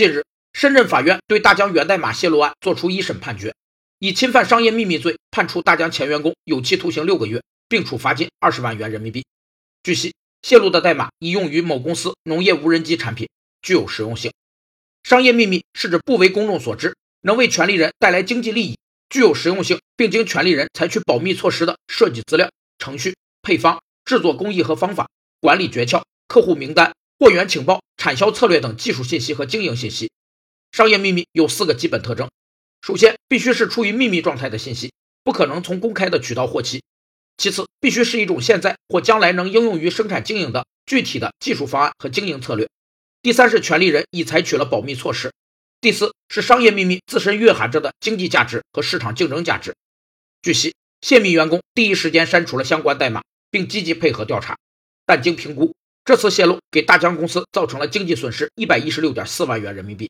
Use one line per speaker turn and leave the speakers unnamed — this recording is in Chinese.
近日，深圳法院对大疆源代码泄露案作出一审判决，以侵犯商业秘密罪判处大疆前员工有期徒刑六个月，并处罚金二十万元人民币。据悉，泄露的代码已用于某公司农业无人机产品，具有实用性。商业秘密是指不为公众所知，能为权利人带来经济利益，具有实用性，并经权利人采取保密措施的设计资料、程序、配方、制作工艺和方法、管理诀窍、客户名单。货源情报、产销策略等技术信息和经营信息。商业秘密有四个基本特征：首先，必须是处于秘密状态的信息，不可能从公开的渠道获悉；其次，必须是一种现在或将来能应用于生产经营的具体的技术方案和经营策略；第三是权利人已采取了保密措施；第四是商业秘密自身蕴含着的经济价值和市场竞争价值。据悉，泄密员工第一时间删除了相关代码，并积极配合调查，但经评估。这次泄露给大疆公司造成了经济损失一百一十六点四万元人民币。